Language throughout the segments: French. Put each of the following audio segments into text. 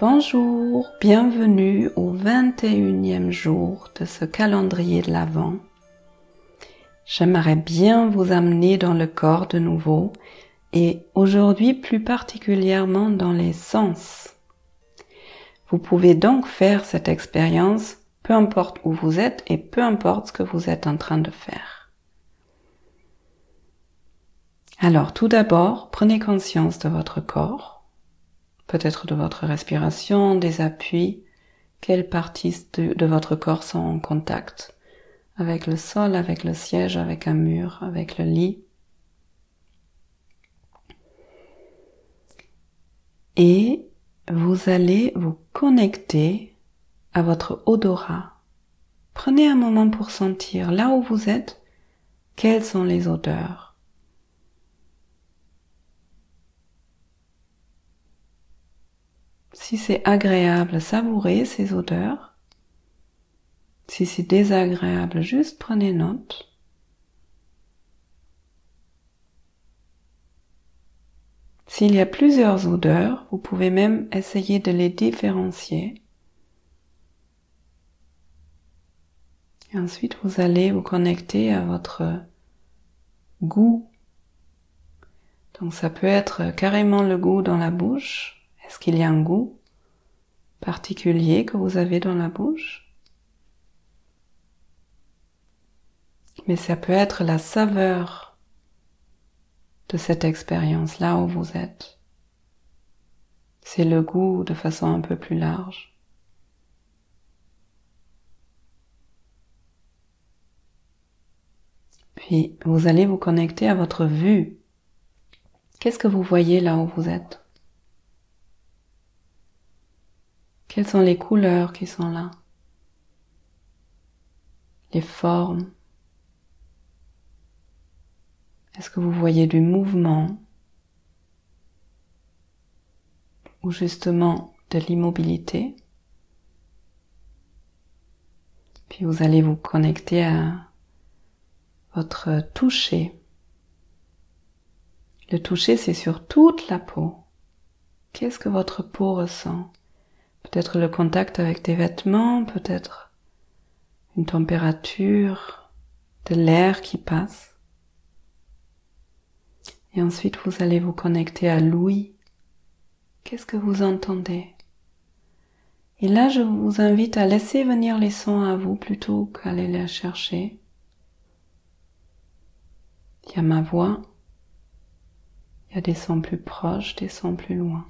Bonjour, bienvenue au 21e jour de ce calendrier de l'Avent. J'aimerais bien vous amener dans le corps de nouveau et aujourd'hui plus particulièrement dans les sens. Vous pouvez donc faire cette expérience peu importe où vous êtes et peu importe ce que vous êtes en train de faire. Alors tout d'abord, prenez conscience de votre corps peut-être de votre respiration, des appuis, quelles parties de, votre corps sont en contact avec le sol, avec le siège, avec un mur, avec le lit? Et vous allez vous connecter à votre odorat. Prenez un moment pour sentir là où vous êtes, quelles sont les odeurs? Si c'est agréable, savourez ces odeurs. Si c'est désagréable, juste prenez note. S'il y a plusieurs odeurs, vous pouvez même essayer de les différencier. Ensuite, vous allez vous connecter à votre goût. Donc ça peut être carrément le goût dans la bouche, est-ce qu'il y a un goût? Particulier que vous avez dans la bouche Mais ça peut être la saveur de cette expérience là où vous êtes. C'est le goût de façon un peu plus large. Puis vous allez vous connecter à votre vue. Qu'est-ce que vous voyez là où vous êtes? Quelles sont les couleurs qui sont là? Les formes? Est-ce que vous voyez du mouvement? Ou justement de l'immobilité? Puis vous allez vous connecter à votre toucher. Le toucher, c'est sur toute la peau. Qu'est-ce que votre peau ressent? Peut-être le contact avec des vêtements, peut-être une température, de l'air qui passe. Et ensuite, vous allez vous connecter à l'ouïe. Qu'est-ce que vous entendez? Et là, je vous invite à laisser venir les sons à vous plutôt qu'à les chercher. Il y a ma voix, il y a des sons plus proches, des sons plus loin.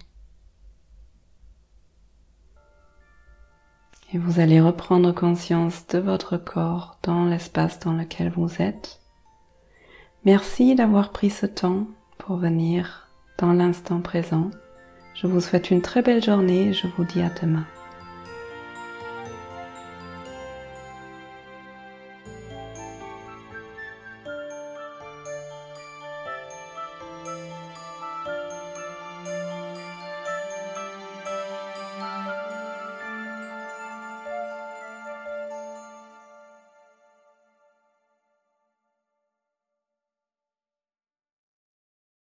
Et vous allez reprendre conscience de votre corps dans l'espace dans lequel vous êtes. Merci d'avoir pris ce temps pour venir dans l'instant présent. Je vous souhaite une très belle journée et je vous dis à demain.